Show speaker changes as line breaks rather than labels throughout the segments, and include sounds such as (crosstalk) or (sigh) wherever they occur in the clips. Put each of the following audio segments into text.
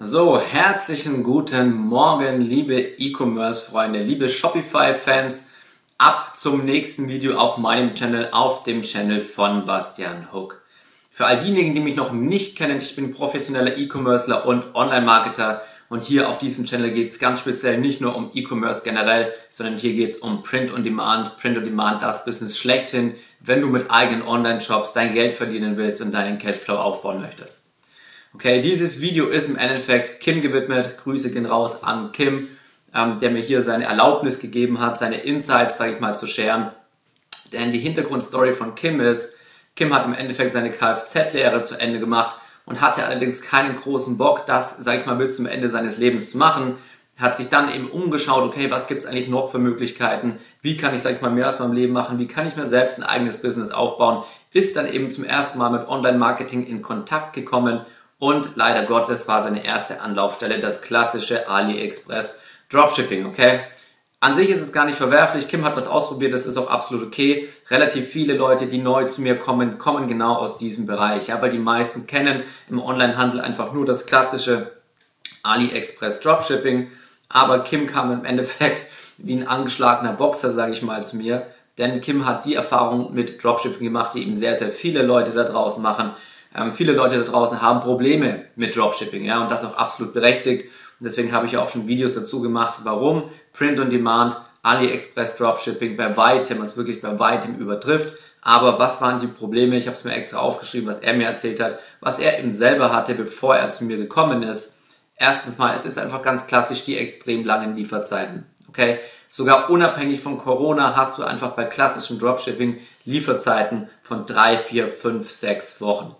So, herzlichen guten Morgen, liebe E-Commerce-Freunde, liebe Shopify-Fans. Ab zum nächsten Video auf meinem Channel, auf dem Channel von Bastian Hook. Für all diejenigen, die mich noch nicht kennen, ich bin professioneller E-Commercer und Online-Marketer und hier auf diesem Channel geht es ganz speziell nicht nur um E-Commerce generell, sondern hier geht es um Print on Demand. Print on Demand, das Business schlechthin, wenn du mit eigenen Online-Shops dein Geld verdienen willst und deinen Cashflow aufbauen möchtest. Okay, dieses Video ist im Endeffekt Kim gewidmet. Grüße gehen raus an Kim, ähm, der mir hier seine Erlaubnis gegeben hat, seine Insights, sage ich mal, zu scheren. Denn die Hintergrundstory von Kim ist, Kim hat im Endeffekt seine Kfz-Lehre zu Ende gemacht und hatte allerdings keinen großen Bock, das, sage ich mal, bis zum Ende seines Lebens zu machen. Hat sich dann eben umgeschaut, okay, was gibt es eigentlich noch für Möglichkeiten? Wie kann ich, sage ich mal, mehr aus meinem Leben machen? Wie kann ich mir selbst ein eigenes Business aufbauen? Ist dann eben zum ersten Mal mit Online-Marketing in Kontakt gekommen und leider Gottes war seine erste Anlaufstelle das klassische AliExpress Dropshipping, okay? An sich ist es gar nicht verwerflich. Kim hat was ausprobiert, das ist auch absolut okay. Relativ viele Leute, die neu zu mir kommen, kommen genau aus diesem Bereich. Ja, die meisten kennen im Onlinehandel einfach nur das klassische AliExpress Dropshipping. Aber Kim kam im Endeffekt wie ein angeschlagener Boxer, sage ich mal, zu mir. Denn Kim hat die Erfahrung mit Dropshipping gemacht, die eben sehr, sehr viele Leute da draußen machen. Ähm, viele Leute da draußen haben Probleme mit Dropshipping, ja, und das auch absolut berechtigt. Und deswegen habe ich auch schon Videos dazu gemacht, warum Print on Demand, AliExpress Dropshipping bei weitem, uns wirklich bei weitem übertrifft. Aber was waren die Probleme? Ich habe es mir extra aufgeschrieben, was er mir erzählt hat, was er eben selber hatte, bevor er zu mir gekommen ist. Erstens mal, es ist einfach ganz klassisch die extrem langen Lieferzeiten. Okay? Sogar unabhängig von Corona hast du einfach bei klassischem Dropshipping Lieferzeiten von drei, vier, fünf, sechs Wochen.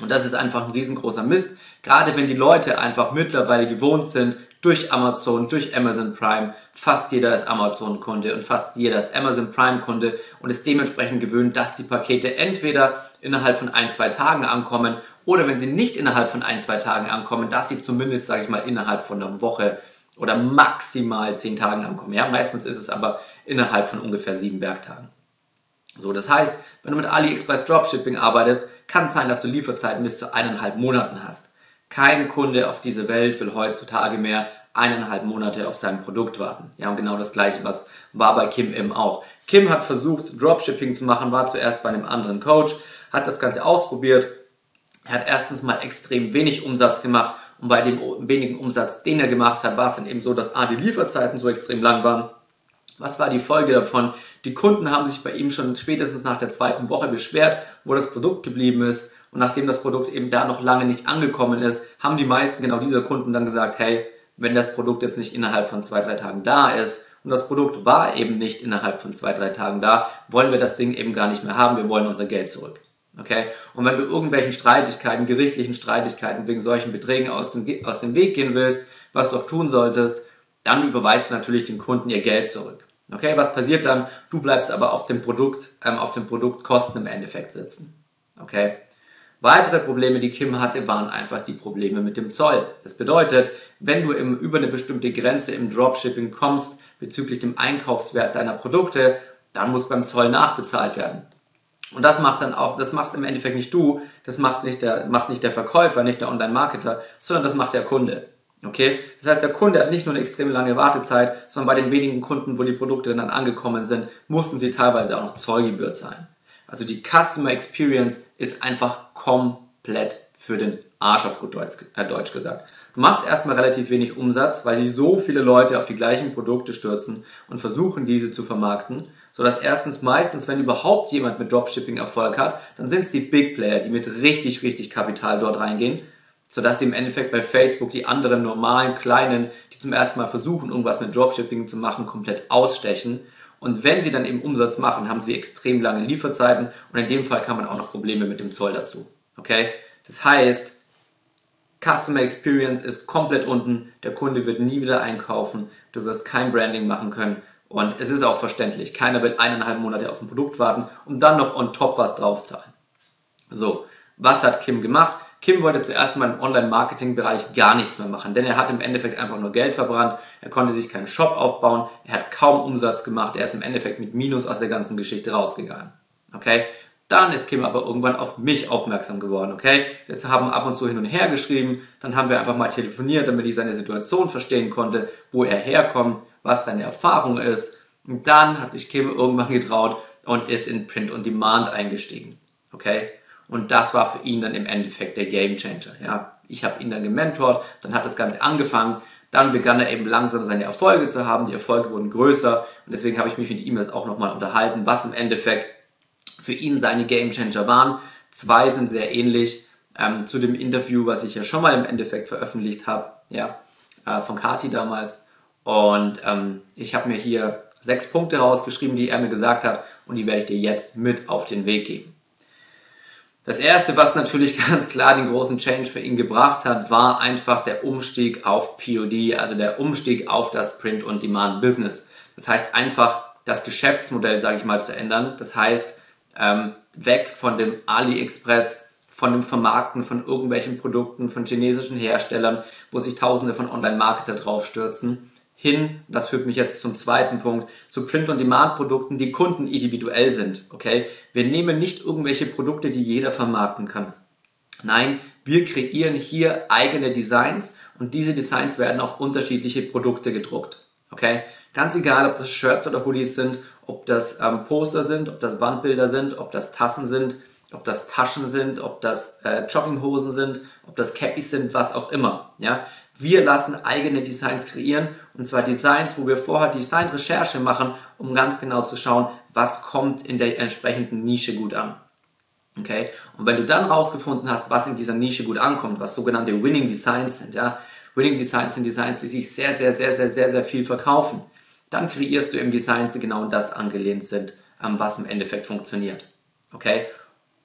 Und das ist einfach ein riesengroßer Mist. Gerade wenn die Leute einfach mittlerweile gewohnt sind, durch Amazon, durch Amazon Prime, fast jeder ist Amazon-Kunde und fast jeder ist Amazon Prime-Kunde und ist dementsprechend gewöhnt, dass die Pakete entweder innerhalb von ein, zwei Tagen ankommen oder wenn sie nicht innerhalb von ein, zwei Tagen ankommen, dass sie zumindest, sage ich mal, innerhalb von einer Woche oder maximal zehn Tagen ankommen. Ja, meistens ist es aber innerhalb von ungefähr sieben Werktagen. So, das heißt, wenn du mit AliExpress Dropshipping arbeitest, kann es sein, dass du Lieferzeiten bis zu eineinhalb Monaten hast. Kein Kunde auf dieser Welt will heutzutage mehr eineinhalb Monate auf sein Produkt warten. Ja, und genau das gleiche, was war bei Kim eben auch. Kim hat versucht, Dropshipping zu machen, war zuerst bei einem anderen Coach, hat das Ganze ausprobiert. Er hat erstens mal extrem wenig Umsatz gemacht und bei dem wenigen Umsatz, den er gemacht hat, war es dann eben so, dass A, die Lieferzeiten so extrem lang waren was war die Folge davon? Die Kunden haben sich bei ihm schon spätestens nach der zweiten Woche beschwert, wo das Produkt geblieben ist. Und nachdem das Produkt eben da noch lange nicht angekommen ist, haben die meisten genau dieser Kunden dann gesagt, hey, wenn das Produkt jetzt nicht innerhalb von zwei, drei Tagen da ist und das Produkt war eben nicht innerhalb von zwei, drei Tagen da, wollen wir das Ding eben gar nicht mehr haben, wir wollen unser Geld zurück. Okay? Und wenn du irgendwelchen Streitigkeiten, gerichtlichen Streitigkeiten wegen solchen Beträgen aus dem, aus dem Weg gehen willst, was du auch tun solltest, dann überweist du natürlich den Kunden ihr Geld zurück. Okay, was passiert dann? Du bleibst aber auf dem Produkt, ähm, auf den Produktkosten im Endeffekt sitzen. Okay. Weitere Probleme, die Kim hatte, waren einfach die Probleme mit dem Zoll. Das bedeutet, wenn du im, über eine bestimmte Grenze im Dropshipping kommst bezüglich dem Einkaufswert deiner Produkte, dann muss beim Zoll nachbezahlt werden. Und das macht dann auch, das machst im Endeffekt nicht du, das macht nicht der, macht nicht der Verkäufer, nicht der Online-Marketer, sondern das macht der Kunde. Okay? Das heißt, der Kunde hat nicht nur eine extrem lange Wartezeit, sondern bei den wenigen Kunden, wo die Produkte dann angekommen sind, mussten sie teilweise auch noch Zollgebühr zahlen. Also die Customer Experience ist einfach komplett für den Arsch auf gut Deutsch, äh, Deutsch gesagt. Du machst erstmal relativ wenig Umsatz, weil sich so viele Leute auf die gleichen Produkte stürzen und versuchen, diese zu vermarkten, sodass erstens meistens, wenn überhaupt jemand mit Dropshipping Erfolg hat, dann sind es die Big Player, die mit richtig, richtig Kapital dort reingehen sodass sie im Endeffekt bei Facebook die anderen normalen kleinen, die zum ersten Mal versuchen, irgendwas mit Dropshipping zu machen, komplett ausstechen. Und wenn sie dann eben Umsatz machen, haben sie extrem lange Lieferzeiten und in dem Fall kann man auch noch Probleme mit dem Zoll dazu. Okay? Das heißt, Customer Experience ist komplett unten, der Kunde wird nie wieder einkaufen, du wirst kein Branding machen können und es ist auch verständlich, keiner wird eineinhalb Monate auf ein Produkt warten und dann noch on top was draufzahlen. So, was hat Kim gemacht? Kim wollte zuerst mal im Online-Marketing-Bereich gar nichts mehr machen, denn er hat im Endeffekt einfach nur Geld verbrannt, er konnte sich keinen Shop aufbauen, er hat kaum Umsatz gemacht, er ist im Endeffekt mit Minus aus der ganzen Geschichte rausgegangen. Okay? Dann ist Kim aber irgendwann auf mich aufmerksam geworden, okay? Wir haben ab und zu hin und her geschrieben, dann haben wir einfach mal telefoniert, damit ich seine Situation verstehen konnte, wo er herkommt, was seine Erfahrung ist. Und dann hat sich Kim irgendwann getraut und ist in Print on Demand eingestiegen, okay? Und das war für ihn dann im Endeffekt der Game Changer, ja? Ich habe ihn dann gementort, dann hat das Ganze angefangen, dann begann er eben langsam seine Erfolge zu haben, die Erfolge wurden größer und deswegen habe ich mich mit ihm jetzt auch nochmal unterhalten, was im Endeffekt für ihn seine Game Changer waren. Zwei sind sehr ähnlich ähm, zu dem Interview, was ich ja schon mal im Endeffekt veröffentlicht habe, ja, äh, von Kati damals. Und ähm, ich habe mir hier sechs Punkte rausgeschrieben, die er mir gesagt hat und die werde ich dir jetzt mit auf den Weg geben. Das erste, was natürlich (laughs) ganz klar den großen Change für ihn gebracht hat, war einfach der Umstieg auf POD, also der Umstieg auf das Print- und Demand-Business. Das heißt einfach das Geschäftsmodell, sage ich mal, zu ändern. Das heißt, ähm, weg von dem AliExpress, von dem Vermarkten von irgendwelchen Produkten von chinesischen Herstellern, wo sich Tausende von Online-Marketer draufstürzen, hin, das führt mich jetzt zum zweiten Punkt, zu Print-on-Demand-Produkten, die Kunden individuell sind. Okay, wir nehmen nicht irgendwelche Produkte, die jeder vermarkten kann. Nein, wir kreieren hier eigene Designs und diese Designs werden auf unterschiedliche Produkte gedruckt. Okay, ganz egal, ob das Shirts oder Hoodies sind ob das ähm, Poster sind, ob das Wandbilder sind, ob das Tassen sind, ob das Taschen sind, ob das äh, Jogginghosen sind, ob das Cappies sind, was auch immer. Ja? Wir lassen eigene Designs kreieren und zwar Designs, wo wir vorher Designrecherche machen, um ganz genau zu schauen, was kommt in der entsprechenden Nische gut an. Okay? Und wenn du dann rausgefunden hast, was in dieser Nische gut ankommt, was sogenannte Winning Designs sind, ja, Winning Designs sind Designs, die sich sehr, sehr, sehr, sehr, sehr, sehr viel verkaufen dann kreierst du im Design die genau das angelehnt sind, ähm, was im Endeffekt funktioniert. Okay?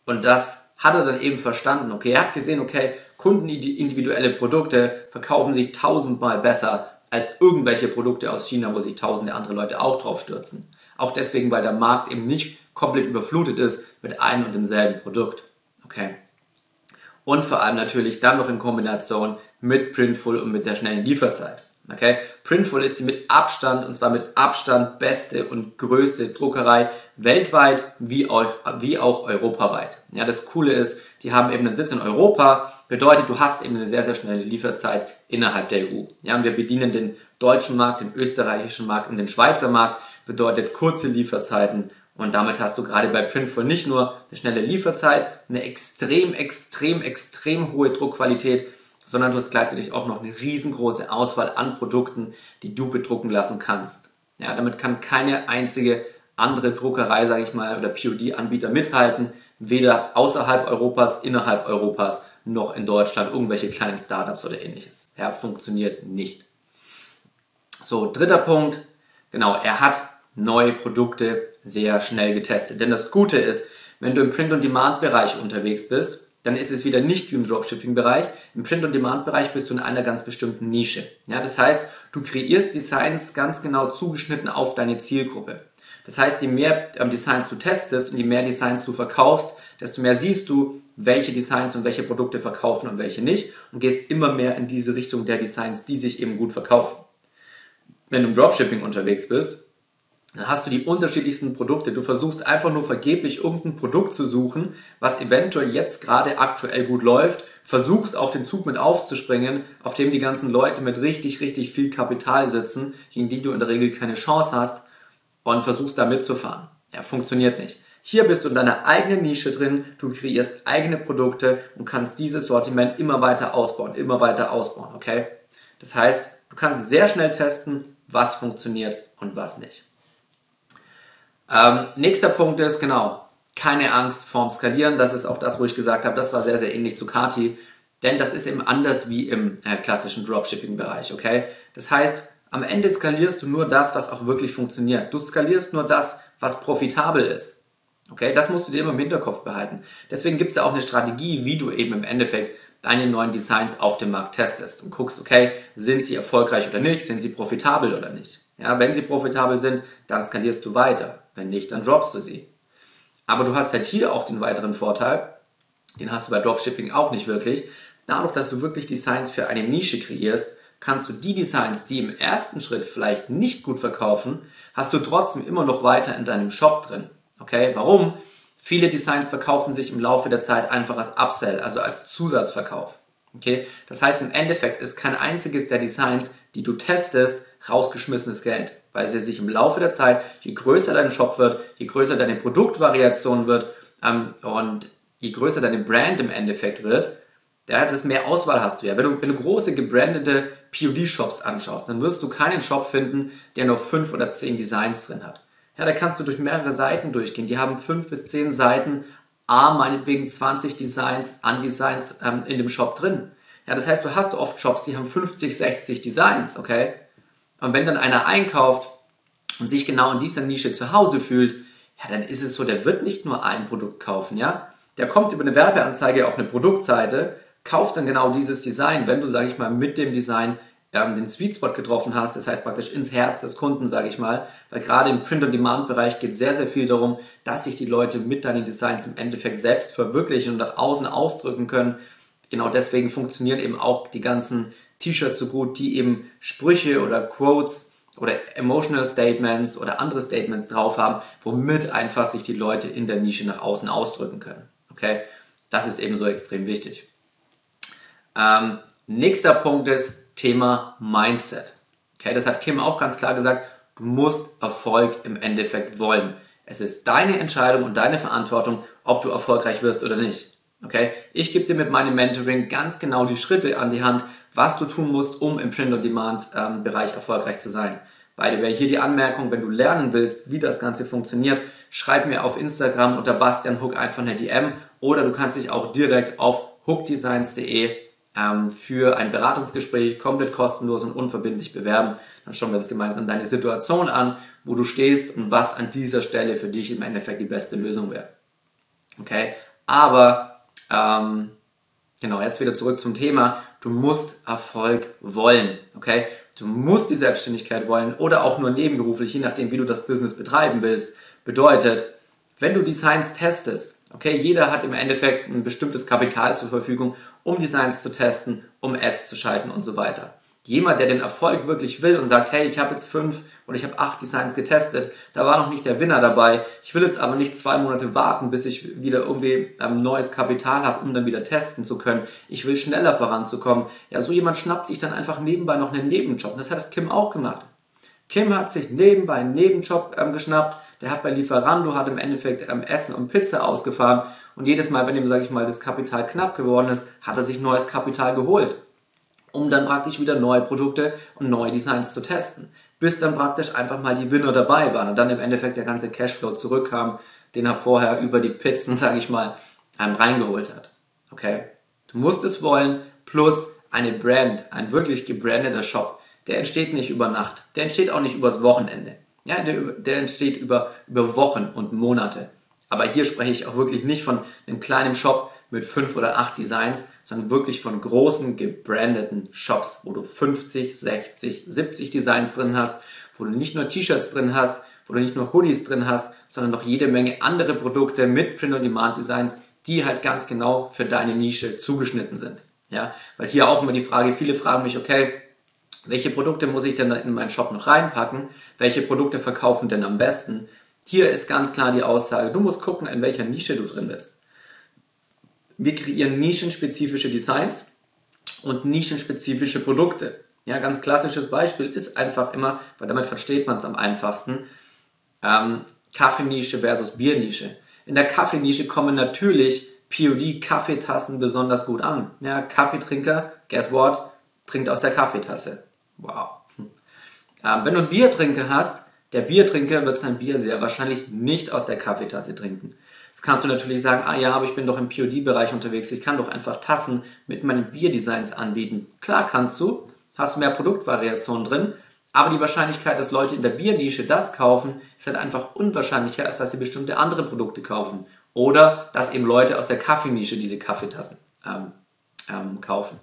Und das hat er dann eben verstanden. Okay, er hat gesehen, okay, kundenindividuelle Produkte verkaufen sich tausendmal besser als irgendwelche Produkte aus China, wo sich tausende andere Leute auch drauf stürzen. Auch deswegen, weil der Markt eben nicht komplett überflutet ist mit einem und demselben Produkt. Okay. Und vor allem natürlich dann noch in Kombination mit Printful und mit der schnellen Lieferzeit. Okay? Printful ist die mit Abstand, und zwar mit Abstand beste und größte Druckerei weltweit wie auch, wie auch europaweit. Ja, das Coole ist, die haben eben einen Sitz in Europa, bedeutet, du hast eben eine sehr, sehr schnelle Lieferzeit innerhalb der EU. Ja, und wir bedienen den deutschen Markt, den österreichischen Markt und den Schweizer Markt, bedeutet kurze Lieferzeiten und damit hast du gerade bei Printful nicht nur eine schnelle Lieferzeit, eine extrem, extrem, extrem hohe Druckqualität, sondern du hast gleichzeitig auch noch eine riesengroße Auswahl an Produkten, die du bedrucken lassen kannst. Ja, damit kann keine einzige andere Druckerei, sage ich mal, oder POD-Anbieter mithalten, weder außerhalb Europas, innerhalb Europas, noch in Deutschland irgendwelche kleinen Startups oder ähnliches. Ja, funktioniert nicht. So, dritter Punkt, genau, er hat neue Produkte sehr schnell getestet. Denn das Gute ist, wenn du im Print-on-Demand-Bereich unterwegs bist, dann ist es wieder nicht wie im Dropshipping-Bereich. Im Print-on-Demand-Bereich bist du in einer ganz bestimmten Nische. Ja, das heißt, du kreierst Designs ganz genau zugeschnitten auf deine Zielgruppe. Das heißt, je mehr ähm, Designs du testest und je mehr Designs du verkaufst, desto mehr siehst du, welche Designs und welche Produkte verkaufen und welche nicht und gehst immer mehr in diese Richtung der Designs, die sich eben gut verkaufen. Wenn du im Dropshipping unterwegs bist, dann hast du die unterschiedlichsten Produkte. Du versuchst einfach nur vergeblich irgendein Produkt zu suchen, was eventuell jetzt gerade aktuell gut läuft, versuchst auf den Zug mit aufzuspringen, auf dem die ganzen Leute mit richtig, richtig viel Kapital sitzen, gegen die du in der Regel keine Chance hast und versuchst da mitzufahren. Ja, funktioniert nicht. Hier bist du in deiner eigenen Nische drin, du kreierst eigene Produkte und kannst dieses Sortiment immer weiter ausbauen, immer weiter ausbauen, okay? Das heißt, du kannst sehr schnell testen, was funktioniert und was nicht. Ähm, nächster Punkt ist, genau, keine Angst vorm Skalieren. Das ist auch das, wo ich gesagt habe, das war sehr, sehr ähnlich zu Kati. Denn das ist eben anders wie im äh, klassischen Dropshipping-Bereich, okay? Das heißt, am Ende skalierst du nur das, was auch wirklich funktioniert. Du skalierst nur das, was profitabel ist. Okay, das musst du dir immer im Hinterkopf behalten. Deswegen gibt es ja auch eine Strategie, wie du eben im Endeffekt deine neuen Designs auf dem Markt testest und guckst, okay, sind sie erfolgreich oder nicht, sind sie profitabel oder nicht. Ja, wenn sie profitabel sind, dann skalierst du weiter. Wenn nicht, dann droppst du sie. Aber du hast halt hier auch den weiteren Vorteil, den hast du bei Dropshipping auch nicht wirklich. Dadurch, dass du wirklich Designs für eine Nische kreierst, kannst du die Designs, die im ersten Schritt vielleicht nicht gut verkaufen, hast du trotzdem immer noch weiter in deinem Shop drin. Okay, warum? Viele Designs verkaufen sich im Laufe der Zeit einfach als Upsell, also als Zusatzverkauf. Okay? Das heißt, im Endeffekt ist kein einziges der Designs, die du testest, rausgeschmissenes Geld, weil sie sich im Laufe der Zeit, je größer dein Shop wird, je größer deine Produktvariation wird ähm, und je größer deine Brand im Endeffekt wird, ja, desto mehr Auswahl hast du ja. Wenn du, wenn du große gebrandete POD-Shops anschaust, dann wirst du keinen Shop finden, der nur fünf oder zehn Designs drin hat. Ja, da kannst du durch mehrere Seiten durchgehen. Die haben fünf bis zehn Seiten, a meinetwegen 20 Designs an Designs ähm, in dem Shop drin. Ja, das heißt, du hast oft Shops, die haben 50, 60 Designs, okay? Und wenn dann einer einkauft und sich genau in dieser Nische zu Hause fühlt, ja, dann ist es so, der wird nicht nur ein Produkt kaufen, ja? Der kommt über eine Werbeanzeige auf eine Produktseite, kauft dann genau dieses Design, wenn du, sage ich mal, mit dem Design ähm, den Sweet Spot getroffen hast, das heißt praktisch ins Herz des Kunden, sage ich mal, weil gerade im Print-on-Demand-Bereich geht sehr, sehr viel darum, dass sich die Leute mit deinen Designs im Endeffekt selbst verwirklichen und nach außen ausdrücken können. Genau deswegen funktionieren eben auch die ganzen T-Shirts so gut, die eben Sprüche oder Quotes oder Emotional Statements oder andere Statements drauf haben, womit einfach sich die Leute in der Nische nach außen ausdrücken können. Okay? Das ist eben so extrem wichtig. Ähm, nächster Punkt ist Thema Mindset. Okay, das hat Kim auch ganz klar gesagt. Du musst Erfolg im Endeffekt wollen. Es ist deine Entscheidung und deine Verantwortung, ob du erfolgreich wirst oder nicht. Okay? Ich gebe dir mit meinem Mentoring ganz genau die Schritte an die Hand, was du tun musst, um im Print-on-Demand-Bereich ähm, erfolgreich zu sein. By the way, hier die Anmerkung, wenn du lernen willst, wie das Ganze funktioniert, schreib mir auf Instagram unter Bastian Hook einfach eine DM oder du kannst dich auch direkt auf hookdesigns.de ähm, für ein Beratungsgespräch komplett kostenlos und unverbindlich bewerben. Dann schauen wir uns gemeinsam deine Situation an, wo du stehst und was an dieser Stelle für dich im Endeffekt die beste Lösung wäre. Okay, aber ähm, genau, jetzt wieder zurück zum Thema du musst Erfolg wollen. Okay? Du musst die Selbstständigkeit wollen oder auch nur nebenberuflich, je nachdem, wie du das Business betreiben willst. Bedeutet, wenn du Designs testest, okay, jeder hat im Endeffekt ein bestimmtes Kapital zur Verfügung, um Designs zu testen, um Ads zu schalten und so weiter. Jemand, der den Erfolg wirklich will und sagt, hey, ich habe jetzt fünf oder ich habe acht Designs getestet, da war noch nicht der Winner dabei. Ich will jetzt aber nicht zwei Monate warten, bis ich wieder irgendwie ähm, neues Kapital habe, um dann wieder testen zu können. Ich will schneller voranzukommen. Ja, so jemand schnappt sich dann einfach nebenbei noch einen Nebenjob. Das hat Kim auch gemacht. Kim hat sich nebenbei einen Nebenjob ähm, geschnappt. Der hat bei Lieferando hat im Endeffekt ähm, Essen und Pizza ausgefahren und jedes Mal, wenn ihm, sage ich mal, das Kapital knapp geworden ist, hat er sich neues Kapital geholt um dann praktisch wieder neue Produkte und neue Designs zu testen. Bis dann praktisch einfach mal die Winner dabei waren und dann im Endeffekt der ganze Cashflow zurückkam, den er vorher über die Pizzen, (laughs) sage ich mal, einem reingeholt hat. Okay? Du musst es wollen, plus eine Brand, ein wirklich gebrandeter Shop, der entsteht nicht über Nacht, der entsteht auch nicht übers Wochenende. Ja, der, der entsteht über, über Wochen und Monate. Aber hier spreche ich auch wirklich nicht von einem kleinen Shop, mit fünf oder acht Designs, sondern wirklich von großen gebrandeten Shops, wo du 50, 60, 70 Designs drin hast, wo du nicht nur T-Shirts drin hast, wo du nicht nur Hoodies drin hast, sondern noch jede Menge andere Produkte mit Print-on-Demand-Designs, die halt ganz genau für deine Nische zugeschnitten sind. Ja, weil hier auch immer die Frage, viele fragen mich, okay, welche Produkte muss ich denn in meinen Shop noch reinpacken? Welche Produkte verkaufen denn am besten? Hier ist ganz klar die Aussage, du musst gucken, in welcher Nische du drin bist. Wir kreieren nischenspezifische Designs und nischenspezifische Produkte. Ja, ganz klassisches Beispiel ist einfach immer, weil damit versteht man es am einfachsten, ähm, Kaffeenische versus Biernische. In der Kaffeenische kommen natürlich POD-Kaffeetassen besonders gut an. Ja, Kaffeetrinker, guess what, trinkt aus der Kaffeetasse. Wow. Ähm, wenn du einen Biertrinker hast, der Biertrinker wird sein Bier sehr wahrscheinlich nicht aus der Kaffeetasse trinken. Jetzt kannst du natürlich sagen, ah ja, aber ich bin doch im POD-Bereich unterwegs, ich kann doch einfach Tassen mit meinen Bierdesigns anbieten. Klar kannst du, hast du mehr Produktvariationen drin, aber die Wahrscheinlichkeit, dass Leute in der Biernische das kaufen, ist halt einfach unwahrscheinlicher, als dass sie bestimmte andere Produkte kaufen. Oder dass eben Leute aus der Kaffeenische diese Kaffeetassen ähm, ähm, kaufen.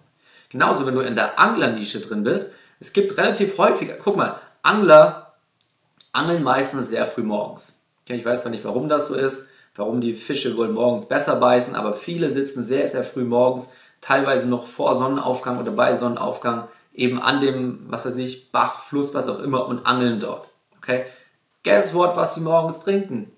Genauso, wenn du in der Anglernische drin bist, es gibt relativ häufig, guck mal, Angler angeln meistens sehr früh morgens. Ich weiß zwar nicht, warum das so ist, warum die Fische wohl morgens besser beißen, aber viele sitzen sehr, sehr früh morgens, teilweise noch vor Sonnenaufgang oder bei Sonnenaufgang, eben an dem, was weiß ich, Bach, Fluss, was auch immer und angeln dort. Okay? Guess what, was sie morgens trinken?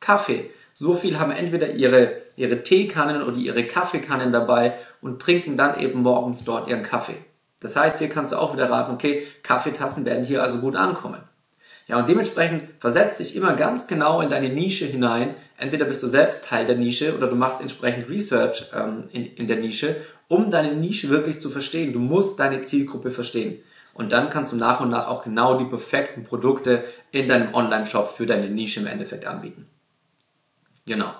Kaffee. So viel haben entweder ihre, ihre Teekannen oder ihre Kaffeekannen dabei und trinken dann eben morgens dort ihren Kaffee. Das heißt, hier kannst du auch wieder raten, okay, Kaffeetassen werden hier also gut ankommen. Ja, und dementsprechend versetzt dich immer ganz genau in deine Nische hinein. Entweder bist du selbst Teil der Nische oder du machst entsprechend Research ähm, in, in der Nische, um deine Nische wirklich zu verstehen. Du musst deine Zielgruppe verstehen. Und dann kannst du nach und nach auch genau die perfekten Produkte in deinem Online-Shop für deine Nische im Endeffekt anbieten. Genau.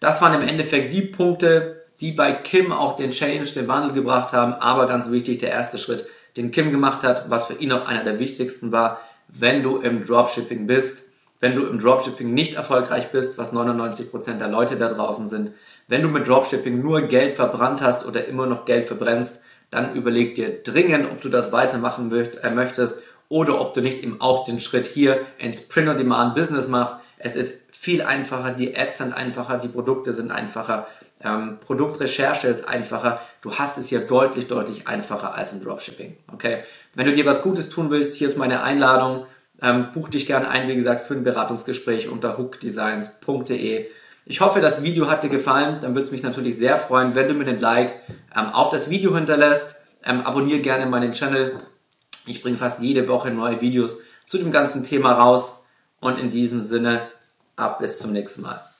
Das waren im Endeffekt die Punkte, die bei Kim auch den Change, den Wandel gebracht haben. Aber ganz wichtig, der erste Schritt, den Kim gemacht hat, was für ihn auch einer der wichtigsten war, wenn du im Dropshipping bist, wenn du im Dropshipping nicht erfolgreich bist, was 99% der Leute da draußen sind, wenn du mit Dropshipping nur Geld verbrannt hast oder immer noch Geld verbrennst, dann überleg dir dringend, ob du das weitermachen äh, möchtest oder ob du nicht eben auch den Schritt hier ins Print-on-Demand-Business machst. Es ist viel einfacher, die Ads sind einfacher, die Produkte sind einfacher, ähm, Produktrecherche ist einfacher. Du hast es hier deutlich, deutlich einfacher als im Dropshipping. Okay? Wenn du dir was Gutes tun willst, hier ist meine Einladung. Ähm, buch dich gerne ein, wie gesagt, für ein Beratungsgespräch unter hookdesigns.de. Ich hoffe, das Video hat dir gefallen. Dann würde es mich natürlich sehr freuen, wenn du mir den Like ähm, auf das Video hinterlässt. Ähm, abonniere gerne meinen Channel. Ich bringe fast jede Woche neue Videos zu dem ganzen Thema raus. Und in diesem Sinne, ab bis zum nächsten Mal.